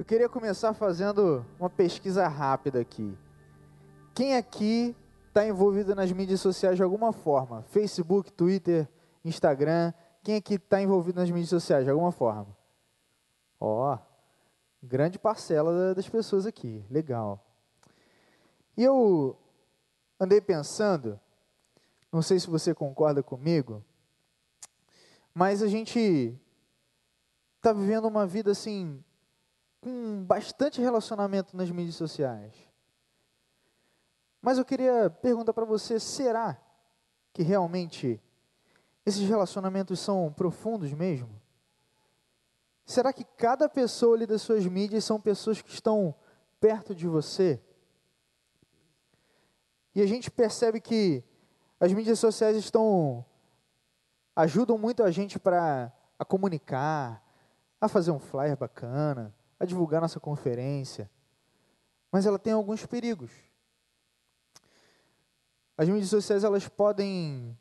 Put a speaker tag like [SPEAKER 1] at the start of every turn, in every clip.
[SPEAKER 1] Eu queria começar fazendo uma pesquisa rápida aqui. Quem aqui está envolvido nas mídias sociais de alguma forma? Facebook, Twitter, Instagram. Quem aqui está envolvido nas mídias sociais de alguma forma? Ó, grande parcela das pessoas aqui. Legal. E eu andei pensando, não sei se você concorda comigo, mas a gente está vivendo uma vida assim, com bastante relacionamento nas mídias sociais. Mas eu queria perguntar para você: será que realmente esses relacionamentos são profundos mesmo? Será que cada pessoa ali das suas mídias são pessoas que estão perto de você? E a gente percebe que as mídias sociais estão ajudam muito a gente para a comunicar, a fazer um flyer bacana, a divulgar nossa conferência. Mas ela tem alguns perigos. As mídias sociais elas podem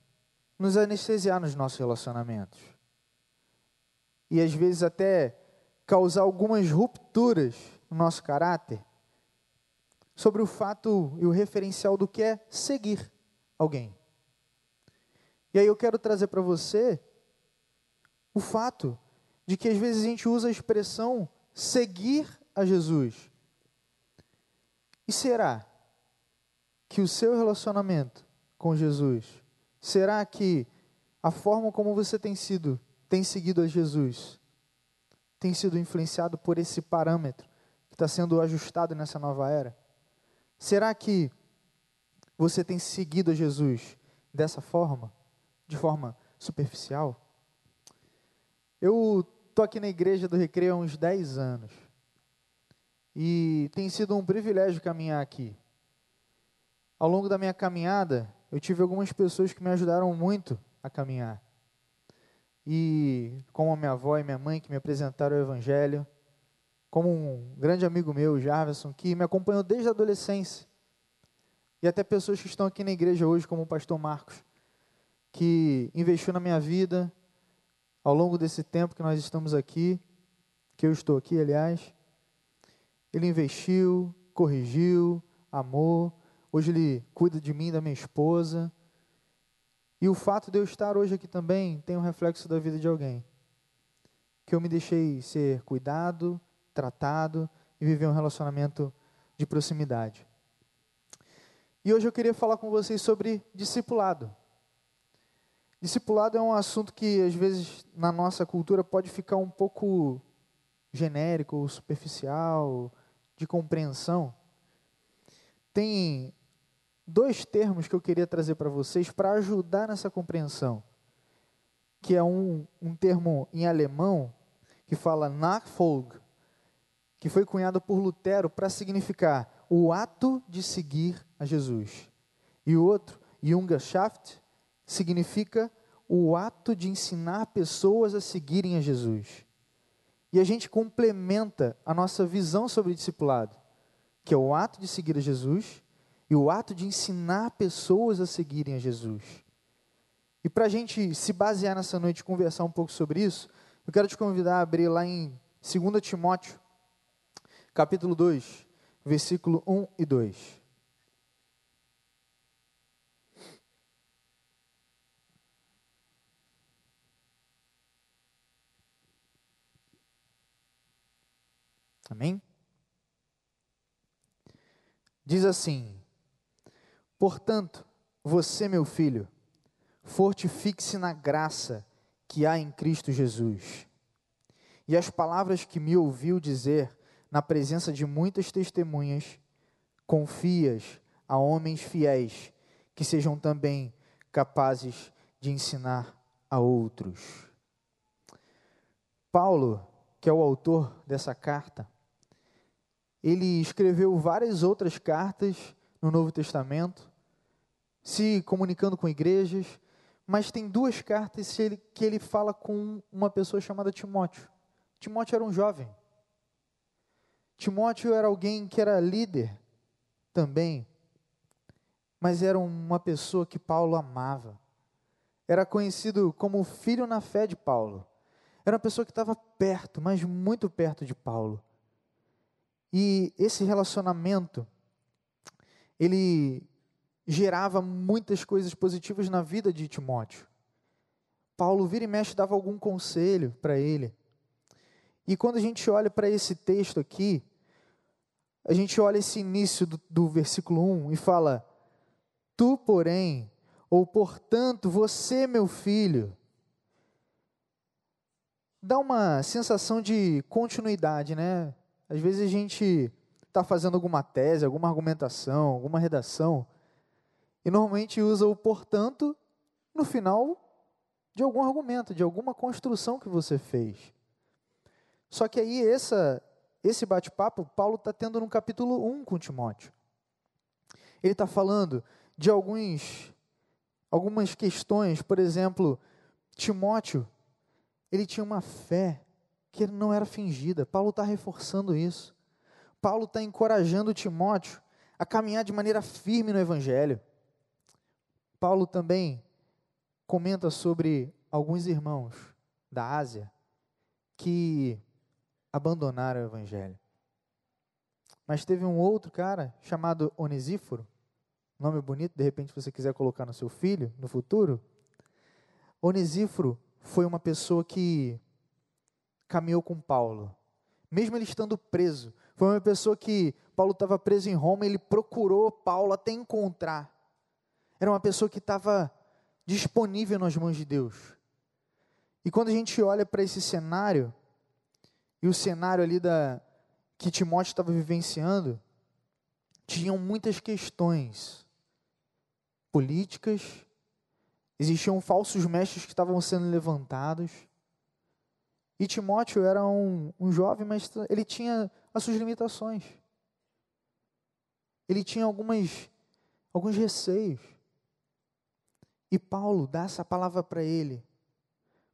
[SPEAKER 1] nos anestesiar nos nossos relacionamentos. E às vezes até causar algumas rupturas no nosso caráter sobre o fato e o referencial do que é seguir alguém. E aí eu quero trazer para você o fato de que às vezes a gente usa a expressão seguir a Jesus. E será que o seu relacionamento com Jesus, será que a forma como você tem sido, tem seguido a Jesus, tem sido influenciado por esse parâmetro que está sendo ajustado nessa nova era? Será que você tem seguido a Jesus dessa forma? De forma superficial? Eu estou aqui na igreja do Recreio há uns 10 anos. E tem sido um privilégio caminhar aqui. Ao longo da minha caminhada, eu tive algumas pessoas que me ajudaram muito a caminhar. E como a minha avó e minha mãe que me apresentaram o Evangelho, como um grande amigo meu, Jarvis, que me acompanhou desde a adolescência. E até pessoas que estão aqui na igreja hoje, como o pastor Marcos, que investiu na minha vida ao longo desse tempo que nós estamos aqui, que eu estou aqui, aliás. Ele investiu, corrigiu, amou. Hoje ele cuida de mim da minha esposa. E o fato de eu estar hoje aqui também tem um reflexo da vida de alguém. Que eu me deixei ser cuidado, tratado e viver um relacionamento de proximidade. E hoje eu queria falar com vocês sobre discipulado. Discipulado é um assunto que às vezes na nossa cultura pode ficar um pouco genérico, superficial, de compreensão. Tem dois termos que eu queria trazer para vocês para ajudar nessa compreensão. Que é um, um termo em alemão que fala Nachfolge, que foi cunhado por Lutero para significar o ato de seguir a Jesus. E o outro, Jüngerschaft, significa o ato de ensinar pessoas a seguirem a Jesus. E a gente complementa a nossa visão sobre o discipulado, que é o ato de seguir a Jesus e o ato de ensinar pessoas a seguirem a Jesus. E para a gente se basear nessa noite e conversar um pouco sobre isso, eu quero te convidar a abrir lá em 2 Timóteo, capítulo 2, versículo 1 e 2. Amém? Diz assim: Portanto, você, meu filho, fortifique-se na graça que há em Cristo Jesus. E as palavras que me ouviu dizer na presença de muitas testemunhas, confias a homens fiéis que sejam também capazes de ensinar a outros. Paulo, que é o autor dessa carta, ele escreveu várias outras cartas no Novo Testamento, se comunicando com igrejas, mas tem duas cartas que ele fala com uma pessoa chamada Timóteo. Timóteo era um jovem. Timóteo era alguém que era líder também, mas era uma pessoa que Paulo amava. Era conhecido como filho na fé de Paulo. Era uma pessoa que estava perto, mas muito perto de Paulo. E esse relacionamento, ele gerava muitas coisas positivas na vida de Timóteo. Paulo vira e mexe dava algum conselho para ele. E quando a gente olha para esse texto aqui, a gente olha esse início do, do versículo 1 e fala: Tu, porém, ou portanto, você, meu filho, dá uma sensação de continuidade, né? Às vezes a gente está fazendo alguma tese, alguma argumentação, alguma redação, e normalmente usa o portanto no final de algum argumento, de alguma construção que você fez. Só que aí essa, esse bate-papo Paulo está tendo no capítulo 1 com Timóteo. Ele está falando de alguns, algumas questões, por exemplo, Timóteo, ele tinha uma fé que não era fingida. Paulo está reforçando isso. Paulo está encorajando Timóteo a caminhar de maneira firme no Evangelho. Paulo também comenta sobre alguns irmãos da Ásia que abandonaram o Evangelho. Mas teve um outro cara chamado Onesíforo, nome bonito, de repente você quiser colocar no seu filho no futuro. Onesíforo foi uma pessoa que caminhou com Paulo, mesmo ele estando preso. Foi uma pessoa que Paulo estava preso em Roma, ele procurou Paulo até encontrar. Era uma pessoa que estava disponível nas mãos de Deus. E quando a gente olha para esse cenário, e o cenário ali da, que Timóteo estava vivenciando, tinham muitas questões políticas, existiam falsos mestres que estavam sendo levantados. E Timóteo era um, um jovem, mas ele tinha as suas limitações. Ele tinha algumas, alguns receios. E Paulo dá essa palavra para ele,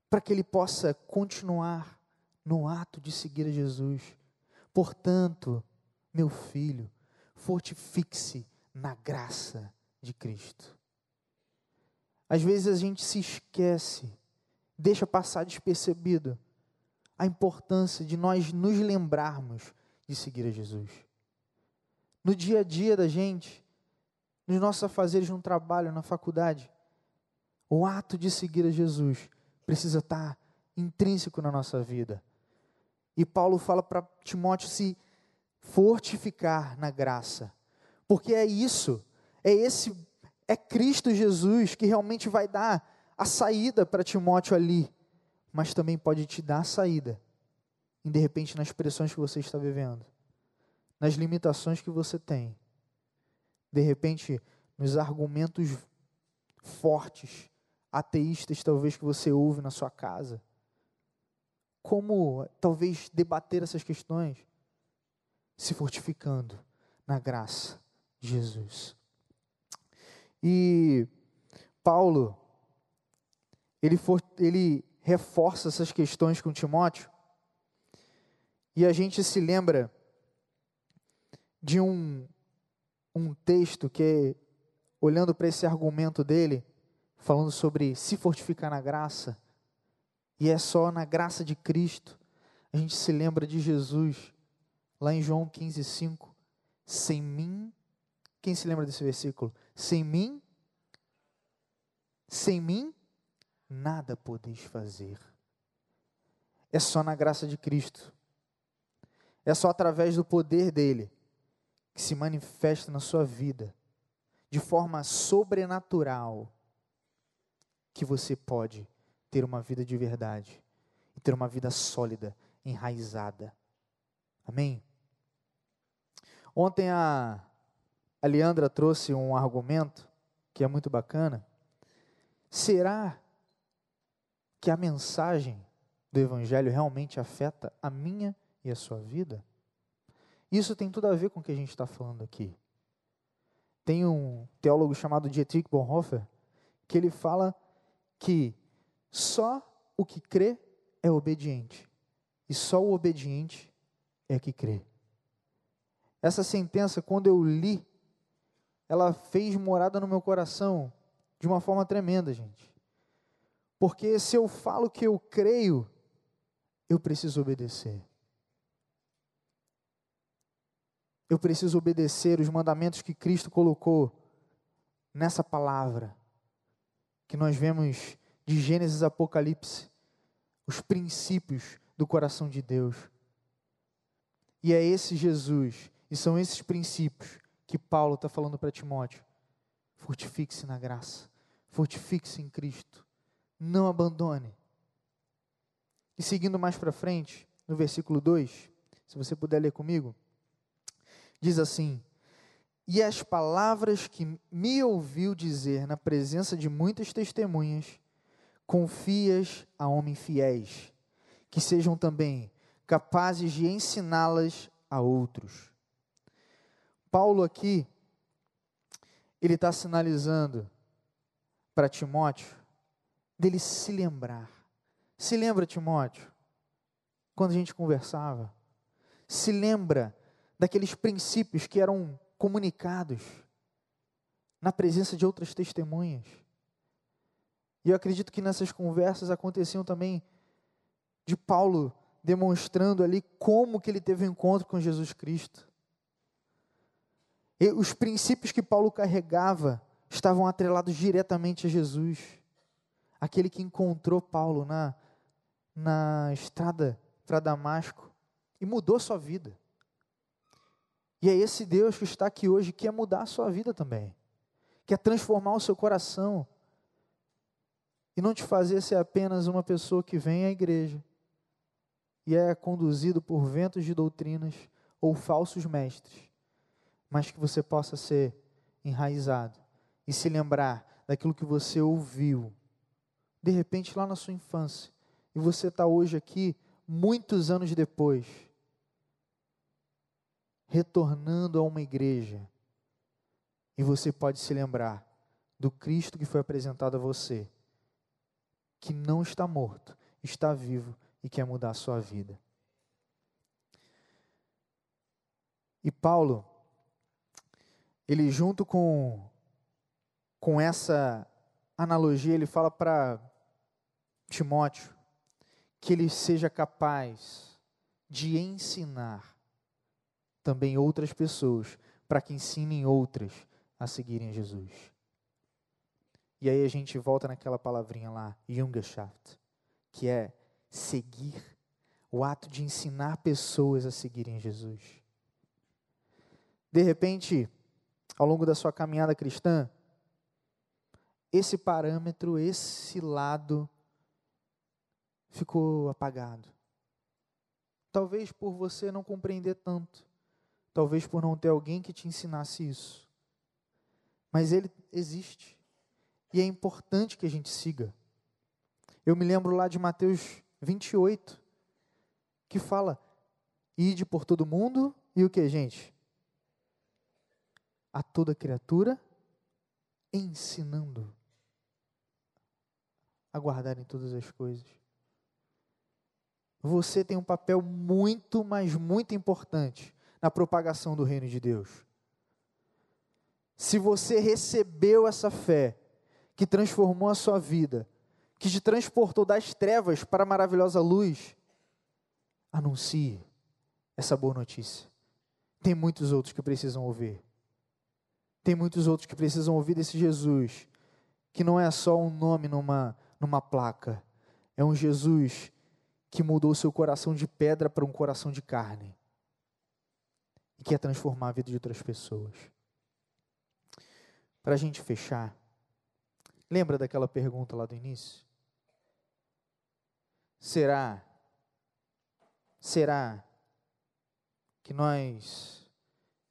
[SPEAKER 1] para que ele possa continuar no ato de seguir a Jesus. Portanto, meu filho, fortifique-se na graça de Cristo. Às vezes a gente se esquece, deixa passar despercebido a importância de nós nos lembrarmos de seguir a Jesus. No dia a dia da gente, nos nossos afazeres no trabalho, na faculdade, o ato de seguir a Jesus precisa estar intrínseco na nossa vida. E Paulo fala para Timóteo se fortificar na graça, porque é isso, é esse, é Cristo Jesus que realmente vai dar a saída para Timóteo ali, mas também pode te dar saída, de repente nas pressões que você está vivendo, nas limitações que você tem, de repente nos argumentos fortes ateístas talvez que você ouve na sua casa. Como talvez debater essas questões? Se fortificando na graça de Jesus. E Paulo, ele, for, ele reforça essas questões com Timóteo, e a gente se lembra de um, um texto que, olhando para esse argumento dele, falando sobre se fortificar na graça, e é só na graça de Cristo. A gente se lembra de Jesus, lá em João 15, 5. Sem mim, quem se lembra desse versículo? Sem mim, sem mim, nada podeis fazer. É só na graça de Cristo. É só através do poder dele que se manifesta na sua vida de forma sobrenatural que você pode ter uma vida de verdade e ter uma vida sólida, enraizada. Amém? Ontem a, a Leandra trouxe um argumento que é muito bacana. Será que a mensagem do Evangelho realmente afeta a minha e a sua vida? Isso tem tudo a ver com o que a gente está falando aqui. Tem um teólogo chamado Dietrich Bonhoeffer que ele fala que só o que crê é obediente, e só o obediente é que crê. Essa sentença, quando eu li, ela fez morada no meu coração de uma forma tremenda, gente. Porque se eu falo que eu creio, eu preciso obedecer. Eu preciso obedecer os mandamentos que Cristo colocou nessa palavra, que nós vemos de Gênesis a Apocalipse, os princípios do coração de Deus. E é esse Jesus, e são esses princípios que Paulo está falando para Timóteo. Fortifique-se na graça, fortifique-se em Cristo, não abandone. E seguindo mais para frente, no versículo 2, se você puder ler comigo, diz assim: E as palavras que me ouviu dizer na presença de muitas testemunhas, confias a homens fiéis, que sejam também capazes de ensiná-las a outros. Paulo aqui, ele está sinalizando para Timóteo dele se lembrar. Se lembra, Timóteo, quando a gente conversava? Se lembra daqueles princípios que eram comunicados na presença de outras testemunhas? E eu acredito que nessas conversas aconteciam também de Paulo demonstrando ali como que ele teve um encontro com Jesus Cristo. E os princípios que Paulo carregava estavam atrelados diretamente a Jesus, aquele que encontrou Paulo na, na estrada para Damasco e mudou sua vida. E é esse Deus que está aqui hoje que quer mudar a sua vida também, quer transformar o seu coração e não te fazer ser apenas uma pessoa que vem à igreja e é conduzido por ventos de doutrinas ou falsos mestres, mas que você possa ser enraizado e se lembrar daquilo que você ouviu, de repente lá na sua infância, e você está hoje aqui, muitos anos depois, retornando a uma igreja, e você pode se lembrar do Cristo que foi apresentado a você que não está morto, está vivo e quer mudar a sua vida. E Paulo, ele junto com, com essa analogia, ele fala para Timóteo que ele seja capaz de ensinar também outras pessoas, para que ensinem outras a seguirem Jesus. E aí a gente volta naquela palavrinha lá, Jüngerschaft, que é seguir, o ato de ensinar pessoas a seguirem Jesus. De repente, ao longo da sua caminhada cristã, esse parâmetro, esse lado ficou apagado. Talvez por você não compreender tanto, talvez por não ter alguém que te ensinasse isso. Mas ele existe. E é importante que a gente siga. Eu me lembro lá de Mateus 28, que fala: ide por todo mundo e o que, gente? A toda criatura, ensinando a guardarem todas as coisas. Você tem um papel muito, mas muito importante na propagação do reino de Deus. Se você recebeu essa fé, que transformou a sua vida, que te transportou das trevas para a maravilhosa luz, anuncie essa boa notícia. Tem muitos outros que precisam ouvir. Tem muitos outros que precisam ouvir desse Jesus, que não é só um nome numa, numa placa, é um Jesus que mudou seu coração de pedra para um coração de carne e quer transformar a vida de outras pessoas. Para a gente fechar, Lembra daquela pergunta lá do início? Será, será que nós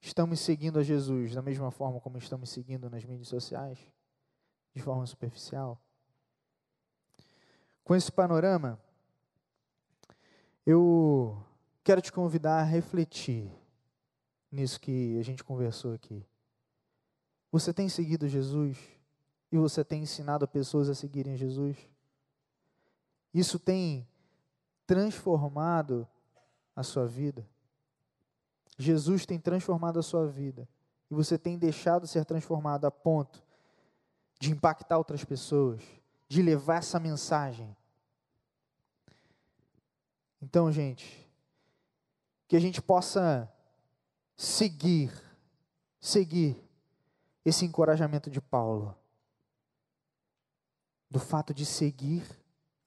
[SPEAKER 1] estamos seguindo a Jesus da mesma forma como estamos seguindo nas mídias sociais? De forma superficial? Com esse panorama, eu quero te convidar a refletir nisso que a gente conversou aqui. Você tem seguido Jesus? e você tem ensinado pessoas a seguirem Jesus? Isso tem transformado a sua vida? Jesus tem transformado a sua vida e você tem deixado ser transformado a ponto de impactar outras pessoas, de levar essa mensagem. Então, gente, que a gente possa seguir, seguir esse encorajamento de Paulo, do fato de seguir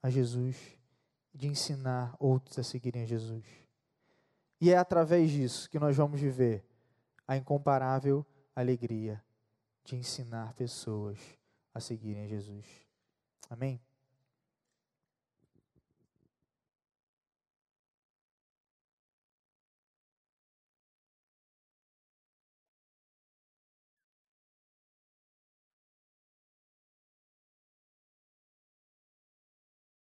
[SPEAKER 1] a Jesus, de ensinar outros a seguirem a Jesus. E é através disso que nós vamos viver a incomparável alegria de ensinar pessoas a seguirem a Jesus. Amém?